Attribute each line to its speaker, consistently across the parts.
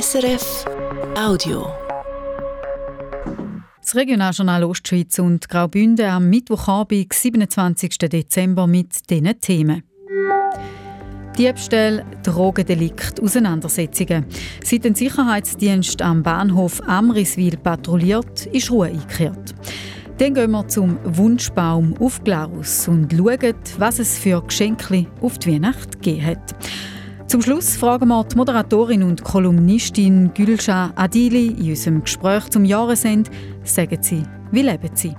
Speaker 1: SRF Audio.
Speaker 2: Das Regionaljournal Ostschweiz und Graubünden am Mittwochabend, 27. Dezember mit diesen Themen. Diebstahl, Drogendelikt, Auseinandersetzungen. Seit der Sicherheitsdienst am Bahnhof Amriswil patrouilliert, ist Ruhe eingekehrt. Dann gehen wir zum Wunschbaum auf Glarus und schauen, was es für Geschenke auf die Weihnacht gegeben hat. Zum Schluss fragen wir die Moderatorin und Kolumnistin Gülscha Adili in unserem Gespräch zum Jahresende, sagen sie, wie leben sie?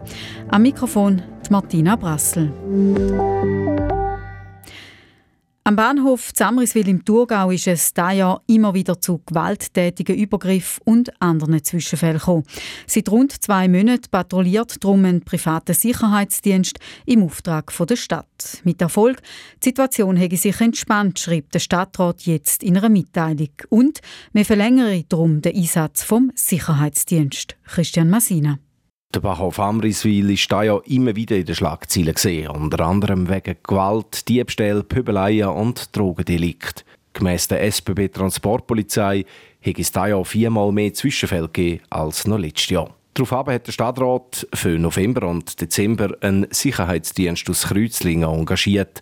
Speaker 2: Am Mikrofon Martina Brassel. Am Bahnhof Zamriswil im Thurgau ist es dieses Jahr immer wieder zu gewalttätigen Übergriffen und anderen Zwischenfällen gekommen. Seit rund zwei Monaten patrouilliert darum ein privater Sicherheitsdienst im Auftrag der Stadt. Mit Erfolg. Die Situation habe sich entspannt, schreibt der Stadtrat jetzt in einer Mitteilung. Und wir verlängern darum den Einsatz vom Sicherheitsdienst. Christian Massina.
Speaker 3: Der Bahnhof Amriswil ist da ja immer wieder in den Schlagzeilen gesehen, unter anderem wegen Gewalt, Diebstähl, Pöbeleien und Drogendelikt. Gemäss der SBB Transportpolizei hat es da ja viermal mehr Zwischenfälle gegeben als noch letztes Jahr. Daraufhin hat der Stadtrat für November und Dezember einen Sicherheitsdienst aus Kreuzlingen engagiert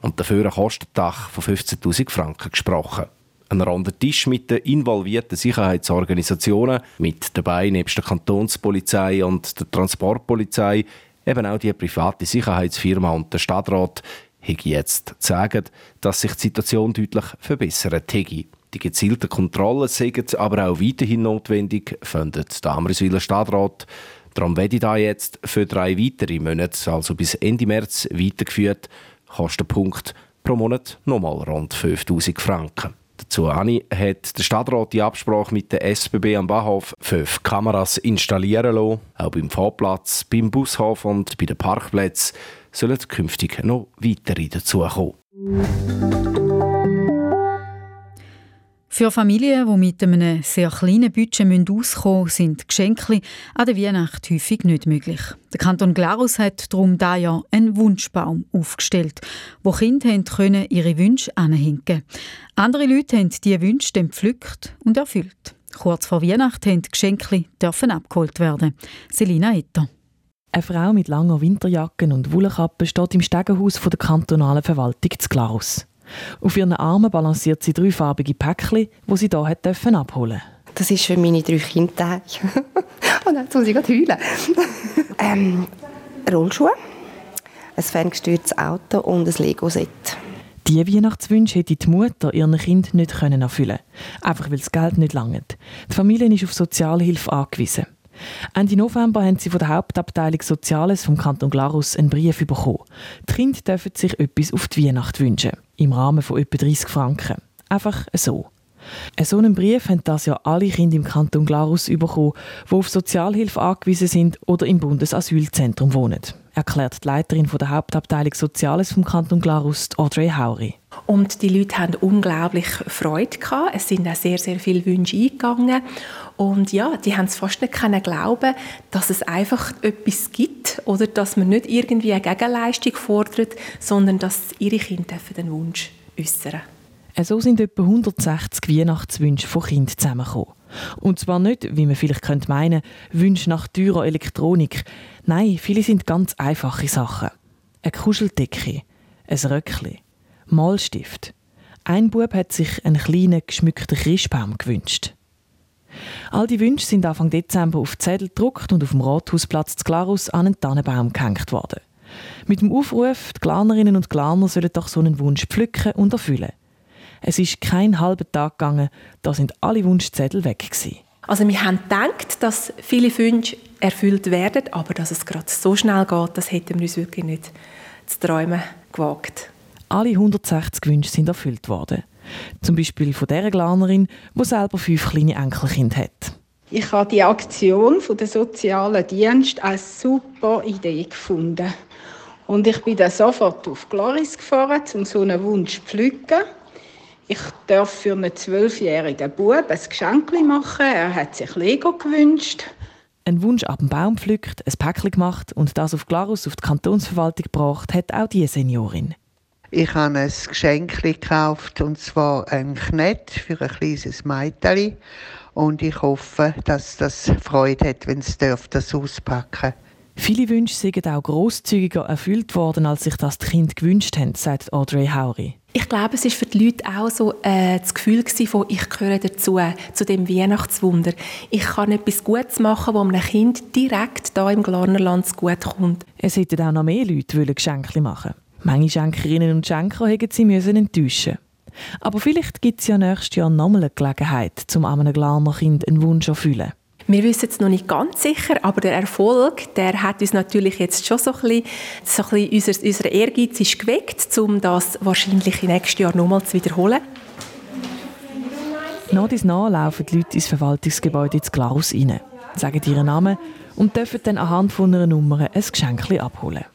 Speaker 3: und dafür ein Kostendach von 15.000 Franken gesprochen ein runder Tisch mit den involvierten Sicherheitsorganisationen, mit dabei nebst der Kantonspolizei und der Transportpolizei eben auch die private Sicherheitsfirma und der Stadtrat habe jetzt sagen, dass sich die Situation deutlich verbessert hätte. Die gezielten Kontrollen sind aber auch weiterhin notwendig, findet der Amriswiler Stadtrat. Darum werde ich da jetzt für drei weitere Monate, also bis Ende März, weitergeführt. Kostenpunkt pro Monat nochmal rund 5000 Franken. Dazu hat der Stadtrat die Absprache mit der SBB am Bahnhof fünf Kameras installieren lassen. Auch beim Fahrplatz, beim Bushof und bei den Parkplätzen sollen künftig noch weitere dazukommen.
Speaker 2: Für Familien, die mit einem sehr kleinen Budget auskommen müssen, sind Geschenke an der Weihnacht häufig nicht möglich. Der Kanton Glarus hat darum da Jahr einen Wunschbaum aufgestellt, wo Kinder können ihre Wünsche anhängen Andere Leute haben diese Wünsche dann gepflückt und erfüllt. Kurz vor Weihnachten die Geschenke abgeholt werden. Selina Etter.
Speaker 4: Eine Frau mit langer Winterjacke und Wollenkappe steht im Stegenhaus der kantonalen Verwaltung zu Glarus. Auf ihren Armen balanciert sie dreifarbige Päckchen, die sie hier hat abholen
Speaker 5: Das ist für meine drei Kinder. Und jetzt muss ich gerade heulen. ähm, Rollschuhe, ein ferngesteuertes Auto und ein Lego-Set.
Speaker 4: Diese Weihnachtswünsche hätte die Mutter ihren Kind nicht erfüllen können. Einfach weil das Geld nicht langt. Die Familie ist auf Sozialhilfe angewiesen. Ende November haben sie von der Hauptabteilung Soziales vom Kanton Glarus einen Brief bekommen. Die Kinder dürfen sich etwas auf die Weihnacht wünschen. Im Rahmen von etwa 30 Franken. Einfach so. So einen Brief haben das ja alle Kinder im Kanton Glarus bekommen, die auf Sozialhilfe angewiesen sind oder im Bundesasylzentrum wohnen, erklärt die Leiterin der Hauptabteilung Soziales vom Kanton Glarus, Audrey Hauri.
Speaker 6: Und die Leute haben unglaublich Freude gehabt. Es sind auch sehr, sehr viele Wünsche eingegangen. Und ja, die haben es fast nicht können glauben, dass es einfach etwas gibt oder dass man nicht irgendwie eine Gegenleistung fordert, sondern dass ihre Kinder den Wunsch äußern
Speaker 4: so sind etwa 160 Weihnachtswünsche von Kindern zusammengekommen. Und zwar nicht, wie man vielleicht könnte meinen, Wünsche nach teurer Elektronik. Nein, viele sind ganz einfache Sachen. Eine Kuscheldecke, ein Röckchen, Malstift. Ein Bub hat sich einen kleinen, geschmückten Christbaum gewünscht. All die Wünsche sind Anfang Dezember auf Zettel gedruckt und auf dem Rathausplatz zu Glarus an einen Tannenbaum gehängt worden. Mit dem Aufruf, die Glarnerinnen und Glarner sollen doch so einen Wunsch pflücken und erfüllen. Es ist kein halber Tag gegangen, da sind alle Wunschzettel weg gewesen.
Speaker 6: Also wir haben gedacht, dass viele Wünsche erfüllt werden, aber dass es gerade so schnell geht, das hätten wir uns wirklich nicht zu träumen gewagt.
Speaker 4: Alle 160 Wünsche sind erfüllt worden. Zum Beispiel von der Glanerin, die selber fünf kleine Enkelkinder hat.
Speaker 7: Ich habe die Aktion von der sozialen Dienst als super Idee gefunden. Und ich bin dann sofort auf Gloris gefahren, um so einen Wunsch zu pflücken. Ich darf für einen zwölfjährigen Bub ein Geschenk machen. Er hat sich Lego gewünscht.
Speaker 4: Ein Wunsch ab dem Baum pflückt, ein Päckchen gemacht und das auf Glarus auf die Kantonsverwaltung gebracht, hat auch diese Seniorin.
Speaker 8: Ich habe ein Geschenk gekauft, und zwar ein Knett für ein kleines Mädchen. Und ich hoffe, dass das Freude hat, wenn es das auspacken
Speaker 4: Viele Wünsche sind auch grosszügiger erfüllt worden, als sich das die Kinder gewünscht haben, sagt Audrey Howry.
Speaker 6: Ich glaube, es war für die Leute auch so äh, das Gefühl von «Ich gehöre dazu, zu dem Weihnachtswunder. Ich kann etwas Gutes machen, das einem Kind direkt hier im Glarnerland gut kommt.»
Speaker 4: Es hätten auch noch mehr Leute Geschenke machen Manche Schenkerinnen und Schenker hätten sie müssen enttäuschen Aber vielleicht gibt es ja nächstes Jahr nochmal eine Gelegenheit, um einem Glarner Kind einen Wunsch zu erfüllen.
Speaker 6: Wir wissen es noch nicht ganz sicher, aber der Erfolg, der hat uns natürlich jetzt schon so ein bisschen, so ein bisschen unser, unser Ehrgeiz ist geweckt, um das wahrscheinlich im nächsten Jahr nochmal zu wiederholen.
Speaker 4: Nach dies nach laufen die Leute ins Verwaltungsgebäude ins Glas rein, sagen ihren Namen und dürfen dann anhand von einer Nummer ein Geschenk abholen.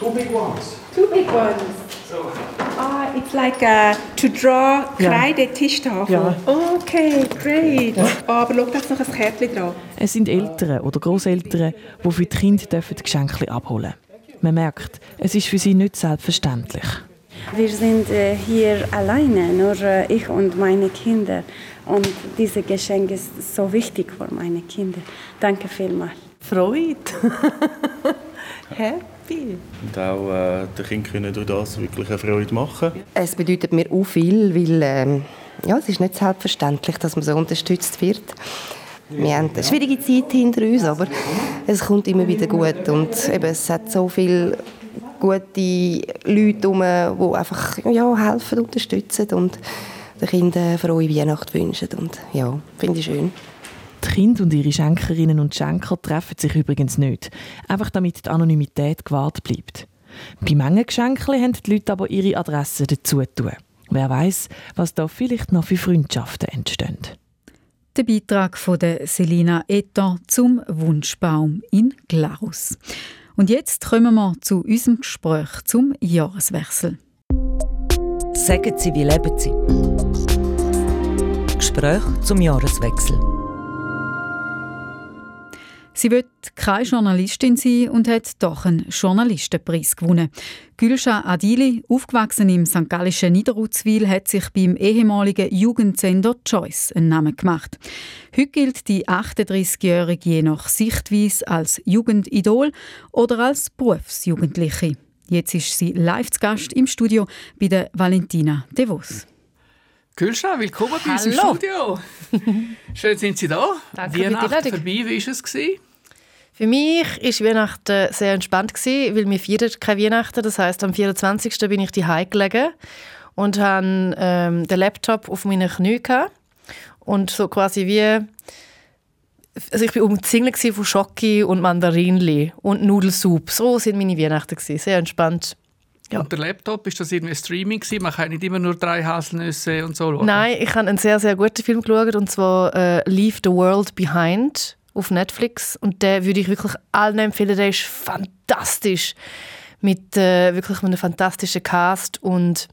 Speaker 9: Two big ones.
Speaker 6: Two big ones. So. Ah, it's like uh, to draw Kreide ja. Okay, great. Ja. Oh, aber schau, da ist noch ein Kärtchen dran.
Speaker 4: Es sind Eltern oder Großeltern, die für die Kinder dürfen Geschenke abholen Man merkt, es ist für sie nicht selbstverständlich.
Speaker 10: Wir sind äh, hier alleine, nur äh, ich und meine Kinder. Und dieses Geschenk ist so wichtig für meine Kinder. Danke vielmals.
Speaker 11: Freude. Happy
Speaker 12: viel. Und auch äh, den Kindern können durch das wirklich eine Freude machen.
Speaker 5: Es bedeutet mir auch viel, weil ähm, ja, es ist nicht selbstverständlich, dass man so unterstützt wird. Wir haben eine schwierige Zeit hinter uns, aber es kommt immer wieder gut und eben, es hat so viele gute Leute herum, die einfach ja, helfen, unterstützen und den Kindern frohe Weihnachten wünschen und ja, finde ich schön.
Speaker 4: Die Kinder und ihre Schenkerinnen und Schenker treffen sich übrigens nicht, einfach damit die Anonymität gewahrt bleibt. Bei manchen Geschenken haben die Leute aber ihre Adresse dazu tun. Wer weiß, was da vielleicht noch für Freundschaften entstehen.
Speaker 2: Der Beitrag von der Selina Etter zum Wunschbaum in Glarus. Und jetzt kommen wir zu unserem Gespräch zum Jahreswechsel.
Speaker 1: Sagen Sie, wie leben Sie? Gespräch zum Jahreswechsel.
Speaker 2: Sie wird keine Journalistin sein und hat doch einen Journalistenpreis gewonnen. Gülscha Adili, aufgewachsen im st. Gallischen Niederutzwil, hat sich beim ehemaligen Jugendsender Choice einen Namen gemacht. Heute gilt die 38-Jährige je nach Sichtweise als Jugendidol oder als Berufsjugendliche. Jetzt ist sie live zu Gast im Studio bei der Valentina De Vos.
Speaker 13: Gülscha, willkommen bei uns im Studio. Schön sind Sie da. Danke Weihnachten vorbei, wie war es?
Speaker 14: Für mich war Weihnachten sehr entspannt, weil wir feiern keine Weihnachten. Das heißt, am 24. bin ich daheim gelegen und hatte ähm, den Laptop auf meinen Knien. Und so quasi wie... Also ich war umzingelt von Schoki und Mandarinli und Nudelsuppe. So sind meine Weihnachten. Sehr entspannt.
Speaker 13: Ja. Und der Laptop, ist das irgendwie Streaming gewesen? Man kann nicht immer nur drei Haselnüsse und so
Speaker 14: schauen. Nein, ich habe einen sehr, sehr guten Film geschaut, und zwar äh, «Leave the World Behind» auf Netflix. Und den würde ich wirklich allen empfehlen. Der ist fantastisch. Mit äh, wirklich einem fantastischen Cast und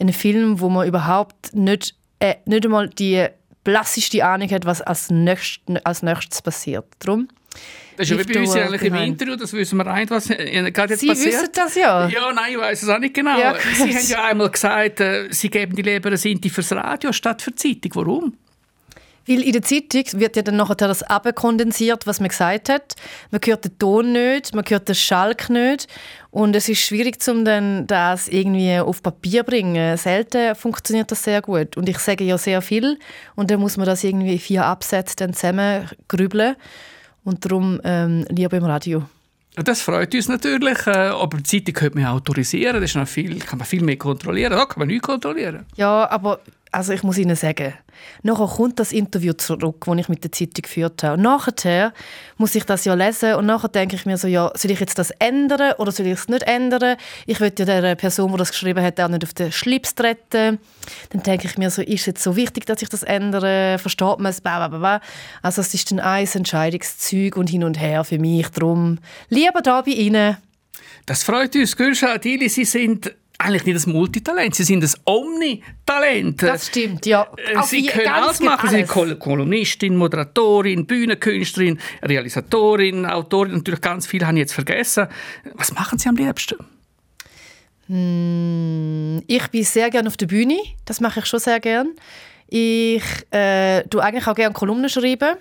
Speaker 14: einem Film, wo man überhaupt nicht, äh, nicht einmal die blasseste Ahnung hat, was als nächstes, als nächstes passiert. Darum
Speaker 13: das ist ja wie bei uns eigentlich im Interview, das wissen wir eigentlich, was äh, gerade jetzt
Speaker 14: Sie passiert. Sie wissen das ja.
Speaker 13: Ja, nein, ich weiß es auch nicht genau. Ja, Sie haben ja einmal gesagt, äh, Sie geben die lieber eine Sinti fürs Radio statt für die Zeitung. Warum?
Speaker 14: Weil in der Zeitung wird ja dann nachher das abkondensiert, was man gesagt hat. Man hört den Ton nicht, man hört den Schalk nicht. Und es ist schwierig, um dann das irgendwie auf Papier zu bringen. Selten funktioniert das sehr gut. Und ich sage ja sehr viel. Und dann muss man das irgendwie in vier Absätze dann zusammen grübeln. Und darum ähm, lieber im Radio.
Speaker 13: Das freut uns natürlich, äh, aber die Zeitung könnte man autorisieren, das ist noch viel, kann man viel mehr kontrollieren. Da kann man nichts kontrollieren.
Speaker 14: Ja, aber also ich muss Ihnen sagen, nachher kommt das Interview zurück, das ich mit der Zeitung geführt habe. Nachher muss ich das ja lesen und nachher denke ich mir so, ja, soll ich jetzt das ändern oder soll ich es nicht ändern? Ich will ja der Person, die das geschrieben hat, auch nicht auf den Schlips treten. Dann denke ich mir so, ist es jetzt so wichtig, dass ich das ändere? Versteht man es? Also es ist dann ein Entscheidungszeug und hin und her für mich. Darum lieber da bei Ihnen.
Speaker 13: Das freut uns, Gülscha. Sie sind eigentlich nicht ein Multitalent, sie sind ein Omnitalent.
Speaker 14: Das stimmt, ja.
Speaker 13: Äh, sie Auf können alles machen. Sie sind Kolumnistin, Moderatorin, Bühnenkünstlerin, Realisatorin, Autorin. Natürlich ganz viel habe ich jetzt vergessen. Was machen Sie am liebsten?
Speaker 14: Hm, ich bin sehr gerne auf der Bühne. Das mache ich schon sehr gerne. Ich äh, tue eigentlich auch gerne Kolumnen schreiben.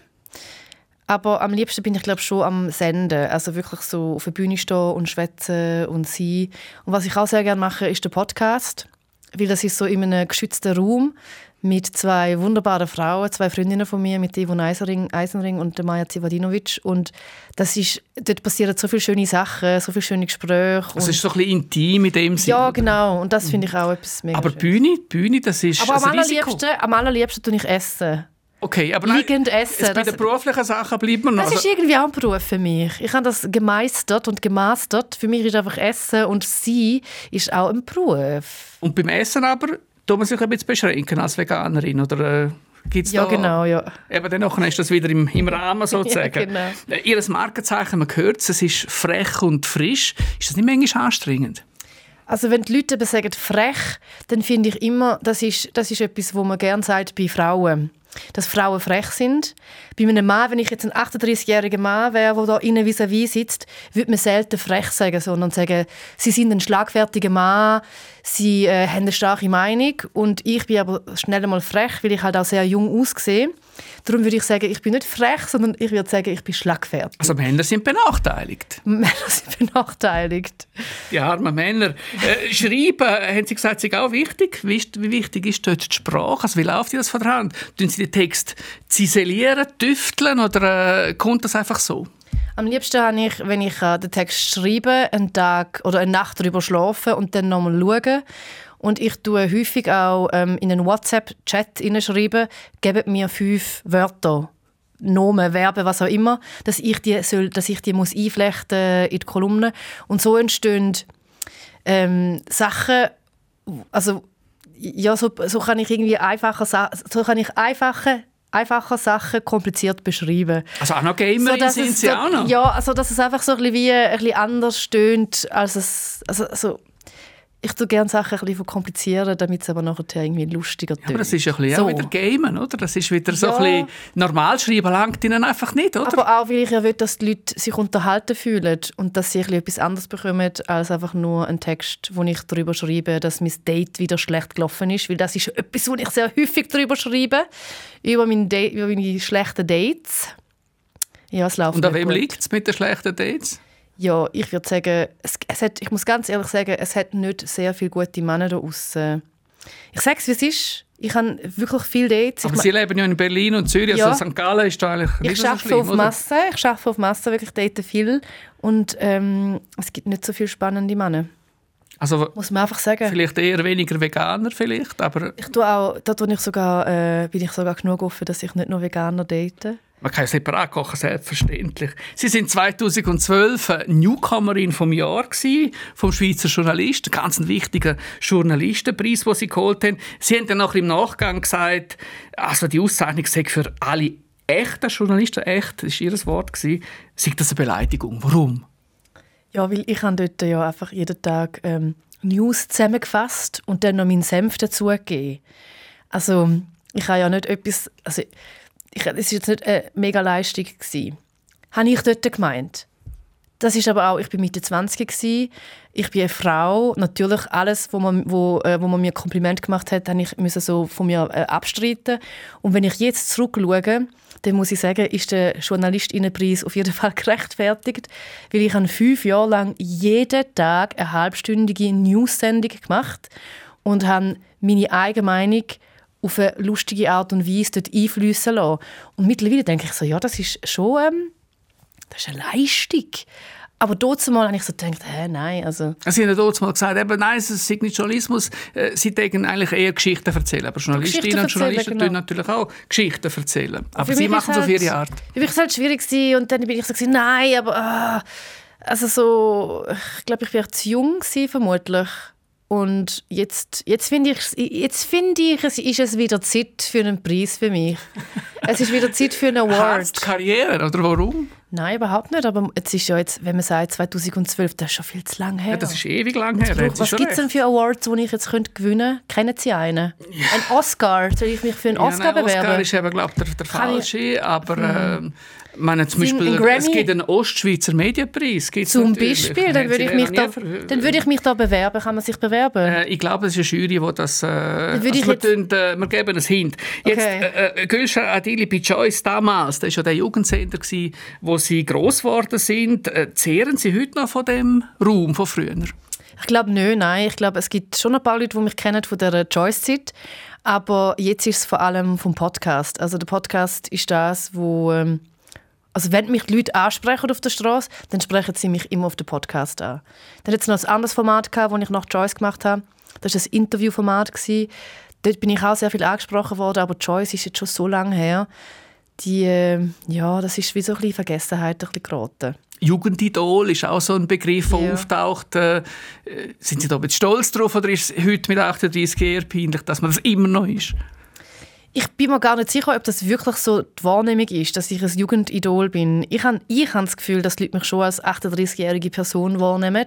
Speaker 14: Aber am liebsten bin ich glaube schon am Senden, also wirklich so auf der Bühne stehen und schwätzen und sein. Und was ich auch sehr gerne mache, ist der Podcast, weil das ist so in einem geschützten Raum mit zwei wunderbaren Frauen, zwei Freundinnen von mir, mit Yvonne Eisenring, Eisenring und der Maja Zivadinovic. Und das ist, dort passieren so viele schöne Sachen, so viele schöne Gespräche.
Speaker 13: Es ist so ein bisschen intim in dem Sinne.
Speaker 14: Ja, genau. Und das finde ich auch etwas mega
Speaker 13: Aber Bühne, Bühne, das ist
Speaker 14: Aber am
Speaker 13: Risiko.
Speaker 14: allerliebsten, am allerliebsten tue ich essen.
Speaker 13: Okay, aber nein,
Speaker 14: Liegend essen.
Speaker 13: bei den beruflichen Sachen bleibt man noch.
Speaker 14: Das ist
Speaker 13: Also-
Speaker 14: irgendwie auch ein Beruf für mich. Ich habe das gemeistert und gemastert. Für mich ist einfach Essen und Sein ist auch ein Beruf.
Speaker 13: Und beim Essen aber tut man sich ein bisschen beschränken als Veganerin, oder äh, gibt's
Speaker 14: Ja,
Speaker 13: da...
Speaker 14: genau, ja.
Speaker 13: Eben, dann nachher ist das wieder im, im Rahmen sozusagen.
Speaker 14: Ja, genau.
Speaker 13: Äh, Ihr Markenzeichen, man hört es, es ist frech und frisch. Ist das nicht manchmal anstrengend?
Speaker 14: Also wenn die Leute eben sagen frech, dann finde ich immer, das ist, das ist etwas, wo man gerne sagt bei Frauen. Dass Frauen frech sind. Bei einem Mann, wenn ich jetzt ein 38-jähriger Mann wäre, der da innen vis-à-vis sitzt, würde man selten frech sagen, sondern sagen, sie sind ein schlagfertiger Mann, sie äh, haben eine starke Meinung und ich bin aber schnell einmal frech, weil ich halt auch sehr jung aussehe. Darum würde ich sagen, ich bin nicht frech, sondern ich würde sagen, ich bin schlagfertig.
Speaker 13: Also Männer sind benachteiligt.
Speaker 14: Männer sind benachteiligt.
Speaker 13: Die armen Männer. Äh, schreiben, äh, haben Sie gesagt, ist auch wichtig. Wie, ist, wie wichtig ist dort die Sprache? Also wie läuft die das von der Hand? Tun Sie den Text ziselieren, tüfteln oder äh, kommt das einfach so?
Speaker 14: Am liebsten habe ich, wenn ich äh, den Text schreibe, einen Tag oder eine Nacht darüber schlafen und dann nochmal schauen. Und ich tue häufig auch ähm, in einen WhatsApp-Chat schreiben, gebt mir fünf Wörter, Nomen, Verben, was auch immer, dass ich die, soll, dass ich die muss einflechten in die Kolumne. Und so entstehen ähm, Sachen, also ja, so, so kann ich irgendwie einfache, Sa- so kann ich einfache, einfache Sachen kompliziert beschreiben.
Speaker 13: Also auch noch Gamerin
Speaker 14: dass
Speaker 13: sind Sie
Speaker 14: so-
Speaker 13: auch noch?
Speaker 14: Ja, also dass es einfach so ein bisschen wie ein bisschen anders stöhnt, als es, also, also ich tue gerne Sachen ein bisschen verkomplizieren, damit es aber nachher irgendwie lustiger tönt.
Speaker 13: Aber das ist ja ein bisschen
Speaker 14: so.
Speaker 13: auch wieder Gamen, oder? Das ist wieder so
Speaker 14: Ja.
Speaker 13: ein bisschen normal schreiben langt Ihnen einfach nicht, oder?
Speaker 14: Aber auch, weil ich ja will, dass die Leute sich unterhalten fühlen und dass sie ein bisschen etwas anderes bekommen, als einfach nur einen Text, wo ich darüber schreibe, dass mein Date wieder schlecht gelaufen ist. Weil das ist etwas, wo ich sehr häufig darüber schreibe, über, mein über meine schlechten Dates. Ja, es läuft
Speaker 13: Und an wem liegt es mit den schlechten Dates?
Speaker 14: Ja, ich würde sagen, es, es hat, ich muss ganz ehrlich sagen, es hat nicht sehr viele gute Männer da außen. Ich sage es, wie es ist. Ich habe wirklich viele Dates.
Speaker 13: Aber
Speaker 14: ich
Speaker 13: Sie leben ja in Berlin und Zürich,
Speaker 14: Ja.
Speaker 13: also St. Gallen ist da eigentlich
Speaker 14: ich
Speaker 13: nicht so
Speaker 14: arbeite
Speaker 13: schlimm,
Speaker 14: auf
Speaker 13: oder?
Speaker 14: Masse. Ich arbeite auf Masse, wirklich date viel. Und ähm, es gibt nicht so viele spannende Männer.
Speaker 13: Also
Speaker 14: Muss man einfach sagen.
Speaker 13: vielleicht eher weniger Veganer vielleicht, aber
Speaker 14: Ich tue auch, da tue ich sogar, äh, bin ich sogar genug offen, dass ich nicht nur Veganer date.
Speaker 13: Man kann ja separat kochen, selbstverständlich. Sie sind 2012 eine Newcomerin vom Jahr gewesen, vom Schweizer Journalist, ein ganz wichtiger Journalistenpreis, den Sie geholt haben. Sie haben dann nachher im Nachgang gesagt, also die Auszeichnung sei für alle echten Journalisten, echt, das war Ihr Wort, sei das eine Beleidigung. Warum?
Speaker 14: Ja, weil ich habe dort ja einfach jeden Tag ähm, News zusammengefasst und dann noch meinen Senf dazugegeben. Also ich habe ja nicht etwas, also es war jetzt nicht eine mega Leistung. Gewesen. Habe ich dort gemeint. Das ist aber auch, ich bin Mitte 20 gsi, ich bin eine Frau. Natürlich alles, wo man, wo, äh, wo man mir Kompliment gemacht hat, habe ich müssen so von mir äh, abstreiten. Und wenn ich jetzt zurückschaue, dann muss ich sagen, ist der Journalistinnenpreis auf jeden Fall gerechtfertigt, weil ich habe fünf Jahre lang jeden Tag eine halbstündige News-Sendung gemacht und habe meine eigene Meinung auf eine lustige Art und Weise dort einfließen lassen. Und mittlerweile denke ich so, ja, das ist schon ähm, das ist eine Leistung. Aber dort mal habe ich so gedacht, hä, nein, also...
Speaker 13: Sie haben ja dort mal gesagt, eben, nein, es ist nicht Journalismus, äh, Sie denken eigentlich eher Geschichten erzählen. Aber Journalistinnen und Journalisten
Speaker 14: erzählen,
Speaker 13: tun natürlich auch Geschichten erzählen. Aber Sie machen es auf
Speaker 14: halt-
Speaker 13: Ihre Art.
Speaker 14: Für mich war es halt schwierig gewesen, und dann bin ich so, gewesen, nein, aber ah, also so, ich glaube, ich war zu jung gewesen, vermutlich. Und jetzt, jetzt finde ich, jetzt finde ich, es ist es wieder Zeit für einen Preis für mich. es ist wieder Zeit für einen Award.
Speaker 13: Hart Karriere, oder warum?
Speaker 14: Nein, überhaupt nicht. Aber es ist ja jetzt, wenn man sagt 2012, das ist schon viel zu lange her.
Speaker 13: Ja, das ist ewig lang her. Sie
Speaker 14: Was gibt es denn für Awards, die ich jetzt könnte gewinnen könnte? Kennen Sie einen? Ein Oscar? Soll ich mich für einen
Speaker 13: Ja,
Speaker 14: Oscar
Speaker 13: nein,
Speaker 14: bewerben?
Speaker 13: Oscar ist eben, glaube ich, der, der
Speaker 14: Kann ich-
Speaker 13: falsche, aber ähm, meine, zum Beispiel, es gibt einen Ostschweizer Medienpreis. Gibt's
Speaker 14: zum
Speaker 13: natürlich.
Speaker 14: Beispiel, dann würde ich, mich da, dann würde ich mich da bewerben. Kann man sich bewerben?
Speaker 13: Äh, ich glaube, es ist eine Jury, die das... Äh, also
Speaker 14: wir,
Speaker 13: jetzt... tun, äh, wir geben es Hint. Jetzt, okay. äh, äh Gülscha Adili bei Joyce damals, das war ja der Jugendsender, gewesen, wo sie gross geworden sind. Äh, zehren Sie heute noch von dem Raum von früher?
Speaker 14: Ich glaube nicht, nein. Ich glaube, es gibt schon ein paar Leute, die mich kennen von der Joyce-Zeit. Aber jetzt ist es vor allem vom Podcast. Also der Podcast ist das, wo... Ähm, also wenn mich die Leute ansprechen auf der Straße, dann sprechen sie mich immer auf den Podcast an. Dann hat es noch ein anderes Format gehabt, das ich nach Joyce gemacht habe. Das war ein Interviewformat. Dort bin ich auch sehr viel angesprochen worden, aber Joyce ist jetzt schon so lange her. Die, äh, ja, das ist wie so ein bisschen Vergessenheit ein bisschen geraten.
Speaker 13: Jugendidol ist auch so ein Begriff, der ja. auftaucht. Äh, sind Sie da ein stolz drauf oder ist es heute mit 38 eher peinlich, dass man das immer noch ist?
Speaker 14: Ich bin mir gar nicht sicher, ob das wirklich so die Wahrnehmung ist, dass ich ein Jugendidol bin. Ich habe ich hab das Gefühl, dass die Leute mich schon als 38-jährige Person wahrnehmen.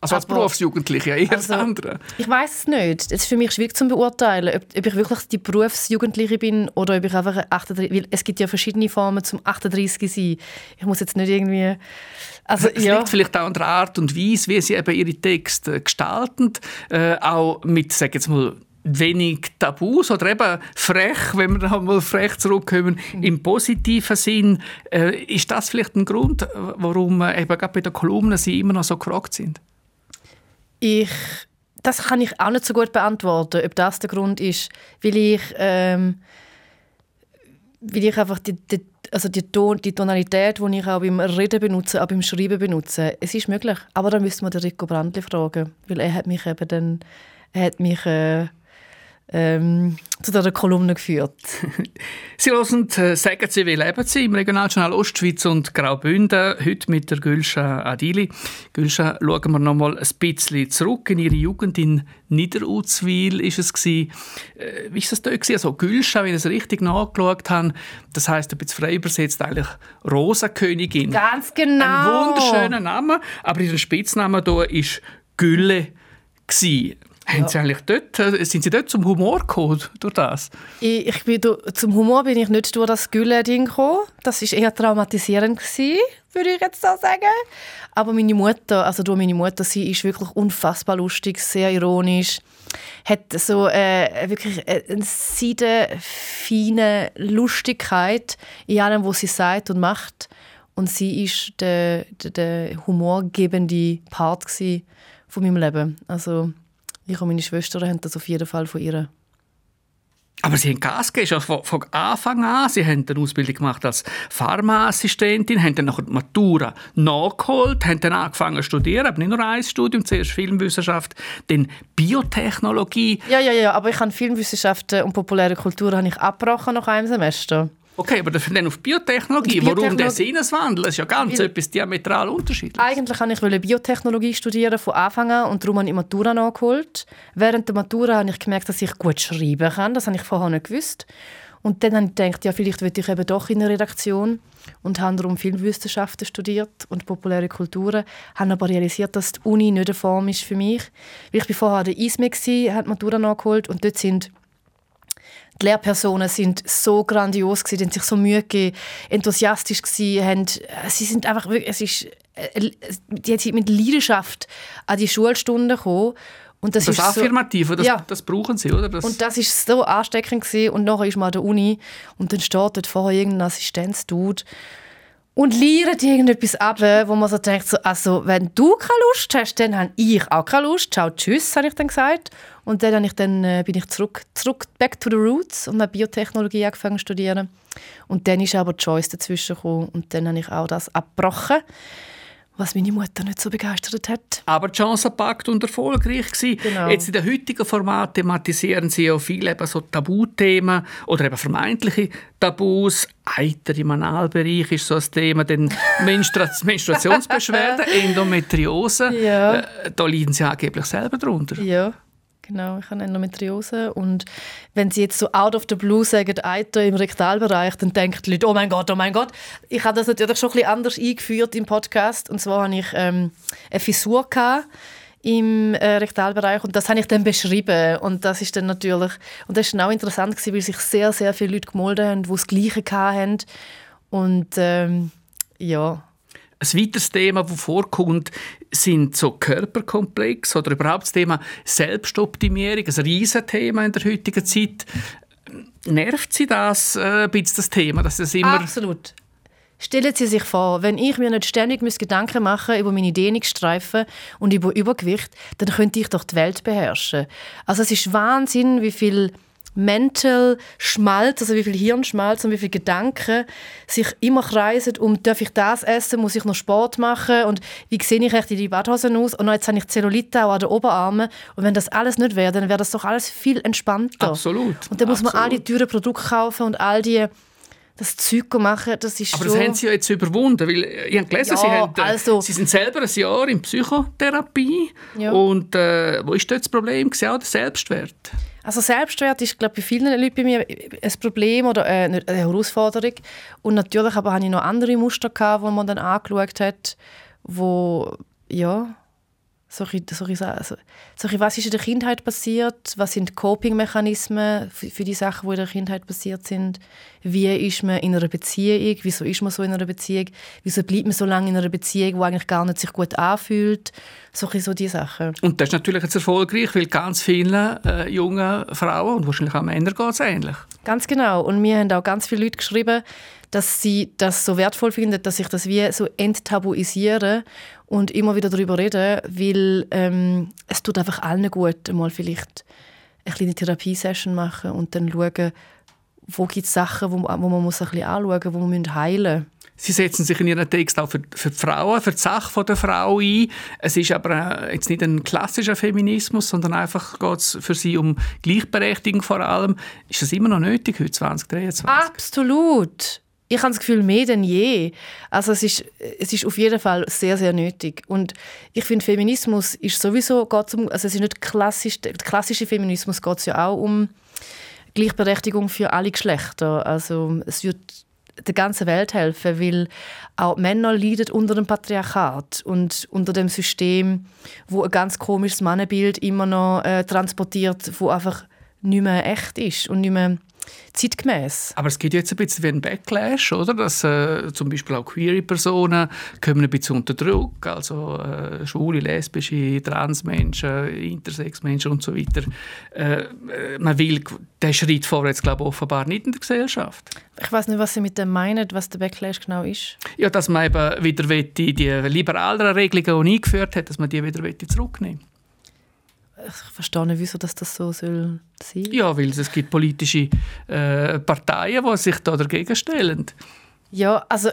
Speaker 13: Also als Berufsjugendliche, eher also, andere.
Speaker 14: Ich weiß es nicht. Es ist für mich schwierig zu beurteilen, ob, ob, ich wirklich die Berufsjugendliche bin oder ob ich einfach 38, weil es gibt ja verschiedene Formen zum 38 sein. Ich muss jetzt nicht irgendwie...
Speaker 13: Also, es ja. liegt vielleicht auch an der Art und Weise, wie sie eben ihre Texte gestalten, äh, auch mit, sag jetzt mal, wenig Tabus oder eben frech, wenn wir dann mal frech zurückkommen, mhm. im positiven Sinn. Äh, ist das vielleicht ein Grund, warum äh, eben gerade bei den Kolumnen sie immer noch so gefragt sind?
Speaker 14: Ich, das kann ich auch nicht so gut beantworten, ob das der Grund ist, weil ich, ähm, weil ich einfach die, die, also die, Ton, die Tonalität, die ich auch beim Reden benutze, auch beim Schreiben benutze, es ist möglich. Aber dann müsste man den Rico Brandli fragen, weil er hat mich eben dann, er hat mich äh, ähm, zu dieser Kolumne geführt.
Speaker 13: Sie hören äh, «Sagen Sie, wie leben Sie?» im Regionaljournal Ostschweiz und Graubünden, heute mit der Gülscha Adili. Gülscha, schauen wir noch mal ein bisschen zurück. In Ihre Jugend in Niederuzwil ist es gewesen. Äh, wie war das dort? Also Gülscha, wenn ich es richtig nachgeschaut habe, das heisst ein bisschen frei übersetzt eigentlich Rosenkönigin.
Speaker 14: Ganz genau.
Speaker 13: Ein wunderschöner Name, aber Ihr Spitzname hier ist Gülle. Gewesen. Haben Sie eigentlich dort, äh, sind Sie dort zum Humor gekommen durch das?
Speaker 14: Ich, ich bin zum Humor bin ich nicht durch das Gülle-Ding gekommen. Das war eher traumatisierend, gewesen, würde ich jetzt so sagen. Aber meine Mutter, also durch meine Mutter, sie ist wirklich unfassbar lustig, sehr ironisch. Hat so äh, wirklich eine seidenfeine Lustigkeit in allem, was sie sagt und macht. Und sie ist der, der, der humorgebende Part von meinem Leben. Also ich und meine Schwestern haben das auf jeden Fall von ihr.
Speaker 13: Aber Sie haben Gas gegeben, von, von Anfang an. Sie haben eine Ausbildung gemacht als Pharmaassistentin, haben dann nachher die Matura nachgeholt, haben dann angefangen zu studieren, aber nicht nur ein Studium, zuerst Filmwissenschaft, dann Biotechnologie.
Speaker 14: Ja, ja, ja, aber ich habe Filmwissenschaften und populäre Kultur habe ich abgebrochen nach einem Semester.
Speaker 13: Okay, aber dann auf Biotechnologie. Biotechnologie. Warum der Sinneswandel? Das ist ja ganz Weil etwas diametral unterschiedlich.
Speaker 14: Eigentlich wollte ich Biotechnologie studieren von Anfang an und darum habe ich Matura nachgeholt. Während der Matura habe ich gemerkt, dass ich gut schreiben kann. Das habe ich vorher nicht gewusst. Und dann habe ich gedacht, ja, vielleicht will ich eben doch in eine Redaktion und habe darum Filmwissenschaften studiert und populäre Kulturen. Habe aber realisiert, dass die Uni nicht eine Form ist für mich. Weil ich war vorher an der ISME, habe Matura nachgeholt und dort sind die Lehrpersonen sind so grandios gewesen, haben sich so Mühe gegeben, enthusiastisch gewesen, haben, sie sind einfach wirklich, es ist, äh, die sind mit Leidenschaft an die Schulstunden gekommen.
Speaker 13: Und das, das ist affirmativ, so, das, ja. das brauchen sie, oder? Das
Speaker 14: und das ist so ansteckend gewesen. und nachher ist man an der Uni und dann steht dort vorher irgendein Assistenzdude und liefert irgendetwas ab, wo man so denkt, so, also wenn du keine Lust hast, dann habe ich auch keine Lust. Ciao, tschüss, habe ich dann gesagt. Und dann, ich dann äh, bin ich zurück, zurück, back to the roots und habe Biotechnologie angefangen zu studieren. Und dann ist aber Choice dazwischen gekommen und dann habe ich auch das abgebrochen was meine Mutter nicht so begeistert hat.
Speaker 13: Aber die Chance packt und erfolgreich gewesen. Genau. Jetzt in den heutigen Format thematisieren sie ja viele eben so Tabuthemen oder eben vermeintliche Tabus. Eiter im Analbereich ist so ein Thema, dann Menstrua Menstruationsbeschwerden, Endometriose. Ja. Äh, da leiden sie angeblich selber drunter.
Speaker 14: Ja. Genau, ich habe Endometriose. Und wenn sie jetzt so out of the blue sagen, Eiter im Rektalbereich, dann denken die Leute, oh mein Gott, oh mein Gott. Ich habe das natürlich schon ein bisschen anders eingeführt im Podcast. Und zwar hatte ich ähm, eine Fissur im äh, Rektalbereich und das habe ich dann beschrieben und das ist dann natürlich und das ist dann auch interessant gewesen, weil sich sehr sehr viele Leute gemolden haben, die das Gleiche hatten Und ähm, ja.
Speaker 13: Ein weiteres Thema, das vorkommt, sind so Körperkomplexe oder überhaupt das Thema Selbstoptimierung, ein Riesenthema in der heutigen Zeit. Nervt Sie das äh, ein bisschen, das Thema? Dass das immer
Speaker 14: Absolut. Stellen Sie sich vor, wenn ich mir nicht ständig Gedanken machen über meine Dehnungsstreifen und über Übergewicht, dann könnte ich doch die Welt beherrschen. Also es ist Wahnsinn, wie viel Mental Schmalz, also wie viel Hirnschmalz und wie viele Gedanken sich immer kreisen um, darf ich das essen, muss ich noch Sport machen und wie sehe ich echt in die Badhosen aus und jetzt habe ich Zellulite auch an den Oberarmen und wenn das alles nicht wäre, dann wäre das doch alles viel entspannter.
Speaker 13: Absolut.
Speaker 14: Und dann muss man
Speaker 13: Absolut.
Speaker 14: all die teuren Produkte kaufen und all die das Zeug machen, das ist
Speaker 13: Aber das haben Sie ja jetzt überwunden, weil äh, ich habe gelesen,
Speaker 14: Ja,
Speaker 13: Sie, haben, äh,
Speaker 14: also-
Speaker 13: Sie sind selber ein Jahr in Psychotherapie
Speaker 14: Ja.
Speaker 13: und äh, wo ist dort das Problem? Auch der Selbstwert?
Speaker 14: Also Selbstwert ist, glaube ich, bei vielen Leuten bei mir ein Problem oder eine Herausforderung. Und natürlich aber hatte ich noch andere Muster, gehabt, die man dann angeschaut hat, wo, ja, solche, solche, also, solche, was ist in der Kindheit passiert, was sind Coping-Mechanismen für, für die Sachen, die in der Kindheit passiert sind, wie ist man in einer Beziehung, wieso ist man so in einer Beziehung, wieso bleibt man so lange in einer Beziehung, die eigentlich gar nicht sich gut anfühlt, solche so die Sachen.
Speaker 13: Und das ist natürlich jetzt erfolgreich, weil ganz vielen äh, jungen Frauen und wahrscheinlich auch Männern geht es ähnlich.
Speaker 14: Ganz genau. Und mir haben auch ganz viele Leute geschrieben, dass sie das so wertvoll finden, dass ich das wie so enttabuisiere und immer wieder darüber rede, weil ähm, es tut einfach allen gut, mal vielleicht eine kleine Therapiesession machen und dann schauen, wo gibt es Sachen, wo, wo man muss ein bisschen anschauen muss, wo man heilen müssen.
Speaker 13: Sie setzen sich in Ihren Text auch für, für die Frauen, für die Sache der Frau ein. Es ist aber äh, jetzt nicht ein klassischer Feminismus, sondern einfach geht es für Sie um Gleichberechtigung vor allem. Ist das immer noch nötig heute, 2023?
Speaker 14: Absolut. Ich habe das Gefühl, mehr denn je. Also es ist, es ist auf jeden Fall sehr, sehr nötig. Und ich finde, Feminismus ist sowieso, geht's um, also es ist nicht klassisch, der klassische Feminismus geht ja auch um Gleichberechtigung für alle Geschlechter. Also es wird der ganzen Welt helfen, weil auch Männer leiden unter dem Patriarchat und unter dem System, wo ein ganz komisches Mannenbild immer noch äh, transportiert, wo einfach nicht mehr echt ist und nicht mehr zeitgemäß.
Speaker 13: Aber es gibt jetzt ein bisschen wie ein Backlash, oder? Dass äh, zum Beispiel auch queere Personen kommen ein bisschen unter Druck, also äh, schwule, lesbische, Transmenschen, Intersexmenschen und so weiter. Äh, äh, man will den Schritt vorwärts, glaube ich, offenbar nicht in der Gesellschaft.
Speaker 14: Ich weiß nicht, was Sie mit dem meinen, was der Backlash genau ist.
Speaker 13: Ja, dass man eben wieder die, die liberaleren Regelungen, die eingeführt hat, dass man die wieder zurücknehmen
Speaker 14: Ich verstehe nicht, wieso das, das so soll sein
Speaker 13: Ja, weil es gibt politische äh, Parteien, die sich da dagegen stellen.
Speaker 14: Ja, also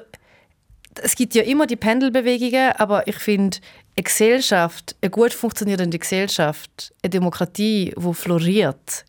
Speaker 14: es gibt ja immer die Pendelbewegungen, aber ich finde, eine Gesellschaft, eine gut funktionierende Gesellschaft, eine Demokratie, die floriert,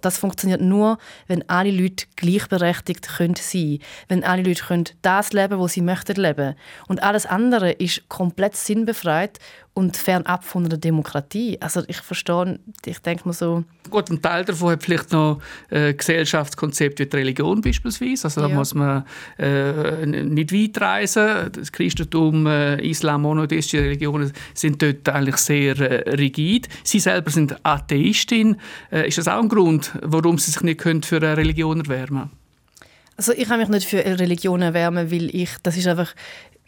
Speaker 14: das funktioniert nur, wenn alle Leute gleichberechtigt können sein wenn alle Leute können das leben, was sie möchten leben. Und alles andere ist komplett sinnbefreit und fernab von einer Demokratie. Also ich verstehe, ich denke mir so,
Speaker 13: Gut, ein Teil davon hat vielleicht noch äh, Gesellschaftskonzept wie die Religion beispielsweise. Also da
Speaker 14: Ja.
Speaker 13: muss man äh, nicht weit reisen. Das Christentum, äh, Islam, monotheistische Religionen sind dort eigentlich sehr äh, rigid. Sie selber sind Atheistin. Äh, ist das auch ein Grund, warum Sie sich nicht können für eine Religion erwärmen
Speaker 14: Also ich kann mich nicht für eine Religion erwärmen, weil ich, das ist einfach,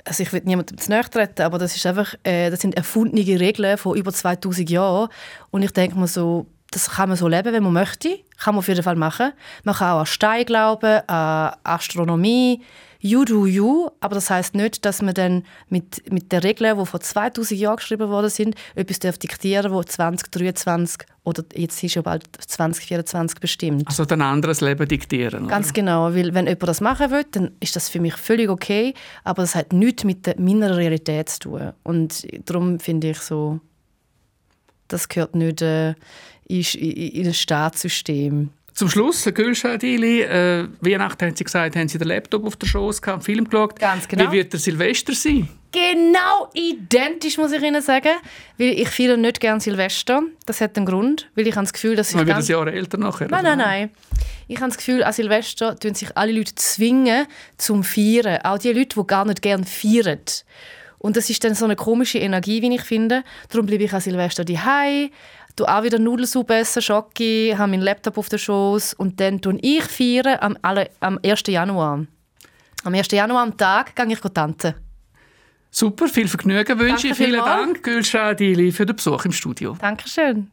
Speaker 14: also ich will niemandem zu nahe treten, aber das ist einfach, äh, das sind erfundene Regeln von über 2000 Jahren. Und ich denke mir so, das kann man so leben, wenn man möchte, kann man auf jeden Fall machen. Man kann auch an Stein glauben, an Astronomie, you do you, aber das heißt nicht, dass man dann mit, mit den Regeln, die vor 2000 Jahren geschrieben worden sind, etwas darf diktieren, wo 2023 oder jetzt ist ja bald 2024 bestimmt.
Speaker 13: Also ein anderes Leben diktieren.
Speaker 14: Ganz
Speaker 13: oder?
Speaker 14: genau, weil wenn jemand das machen will, dann ist das für mich völlig okay, aber das hat nichts mit der, meiner Realität zu tun. Und darum finde ich so, das gehört nicht äh, in, in, in ein Staatssystem.
Speaker 13: Zum Schluss, Herr Gülschadili, äh, Weihnachten haben Sie gesagt, haben Sie den Laptop auf der Schoß gehabt, einen Film geschaut.
Speaker 14: Ganz genau.
Speaker 13: Wie wird der Silvester sein?
Speaker 14: Genau identisch, muss ich Ihnen sagen. Weil ich feiere nicht gerne Silvester. Das hat einen Grund, weil ich habe das Gefühl, dass ich
Speaker 13: Man wird ein. Jahr älter nachher.
Speaker 14: Nein, nein, nein. Ich habe das Gefühl, an Silvester tun sich alle Leute zwingen zum Feiern. Auch die Leute, die gar nicht gerne feiern. Und das ist dann so eine komische Energie, wie ich finde. Darum bleibe ich an Silvester daheim, du auch wieder Nudelsuppe essen, Schoki, habe meinen Laptop auf der Schoß und dann tun ich feiern am, alle, am 1. Januar. Am 1. Januar am Tag gehe ich tanzen.
Speaker 13: Super, viel Vergnügen wünsche ich. Vielen Dank, Gülscha Adili, für den Besuch im Studio.
Speaker 14: Dankeschön.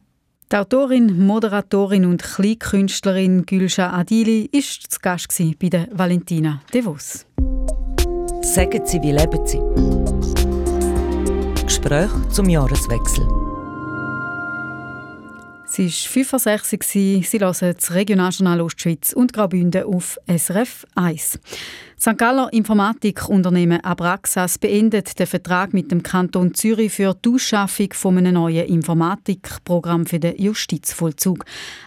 Speaker 2: Die Autorin, Moderatorin und Kleinkünstlerin Gülscha Adili war zu Gast bei der Valentina De Vos.
Speaker 1: Sagen Sie, wie leben Sie? Gespräch zum Jahreswechsel.
Speaker 2: Sie war 65, sie hören das Regionaljournal Ostschweiz und Graubünden auf SRF 1. St. Galler Informatikunternehmen Abraxas beendet den Vertrag mit dem Kanton Zürich für die Ausschaffung von einem neuen Informatikprogramm für den Justizvollzug.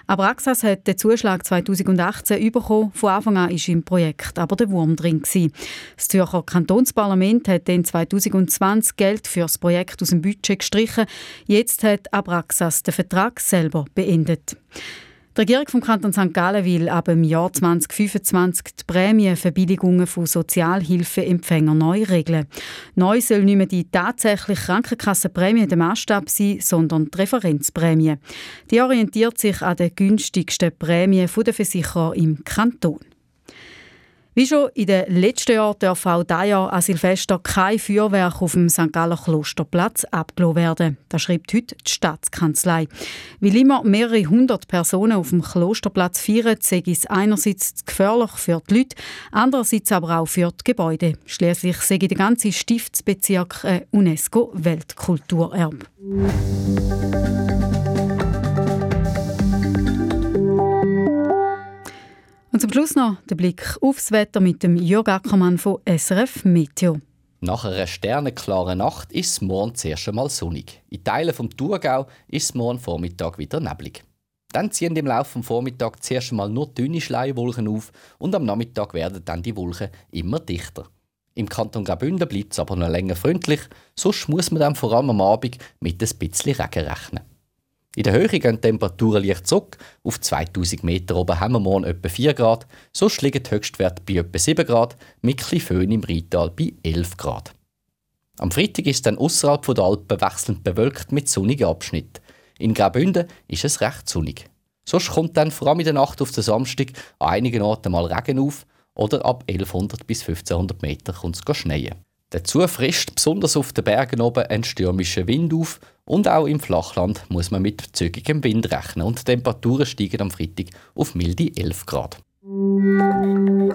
Speaker 2: Abraxas hat den Zuschlag 2018 bekommen. Von Anfang an war im Projekt aber der Wurm drin. Das Zürcher Kantonsparlament hat dann 2020 Geld für das Projekt aus dem Budget gestrichen. Jetzt hat Abraxas den Vertrag selber beendet. Die Regierung vom Kanton St. Gallen will ab dem Jahr 2025 die Prämienverbilligungen von Sozialhilfeempfängern neu regeln. Neu soll nicht mehr die tatsächliche Krankenkassenprämie der Maßstab sein, sondern die Referenzprämie. Die orientiert sich an den günstigsten Prämien der Versicherer im Kanton. Wie schon in den letzten Jahren darf auch dieses Jahr an Silvester kein Feuerwerk auf dem St. Galler Klosterplatz abgelassen werden. Das schreibt heute die Staatskanzlei. Weil immer mehrere hundert Personen auf dem Klosterplatz feiern, sei es einerseits gefährlich für die Leute, andererseits aber auch für die Gebäude. Schließlich sei der ganze Stiftsbezirk ein UNESCO-Weltkulturerbe. Und zum Schluss noch der Blick aufs Wetter mit dem Jörg Ackermann von SRF Meteo.
Speaker 9: Nach einer sternenklaren Nacht ist es morgen zuerst einmal sonnig. In Teilen vom Thurgau ist es morgen Vormittag wieder neblig. Dann ziehen im Laufe des Vormittags zuerst einmal nur dünne Schleierwolken auf und am Nachmittag werden dann die Wolken immer dichter. Im Kanton Graubünden bleibt es aber noch länger freundlich, sonst muss man dann vor allem am Abend mit ein bisschen Regen rechnen. In der Höhe gehen die Temperaturen leicht zurück. Auf 2000 Meter oben haben wir morgen etwa 4 Grad. Sonst liegen die Höchstwerte bei etwa 7 Grad, mit Föhn im Rheintal bei 11 Grad. Am Freitag ist dann außerhalb der Alpen wechselnd bewölkt mit sonnigen Abschnitten. In Graubünden ist es recht sonnig. Sonst kommt dann vor allem in der Nacht auf den Samstag an einigen Orten mal Regen auf oder ab 1100 bis 1500 Meter kommt es schneien. Dazu frischt besonders auf den Bergen oben ein stürmischer Wind auf und auch im Flachland muss man mit zügigem Wind rechnen und die Temperaturen steigen am Freitag auf milde 11 Grad.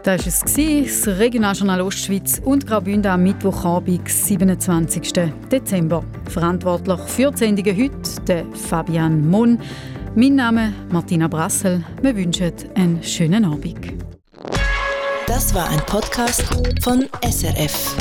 Speaker 2: Das war es, das Regionaljournal Ostschweiz und Graubünden am Mittwochabend, 27. Dezember. Verantwortlich für die Sendungen heute der Fabian Mon. Mein Name ist Martina Brassel. Wir wünschen einen schönen Abend.
Speaker 11: Das war ein Podcast von SRF.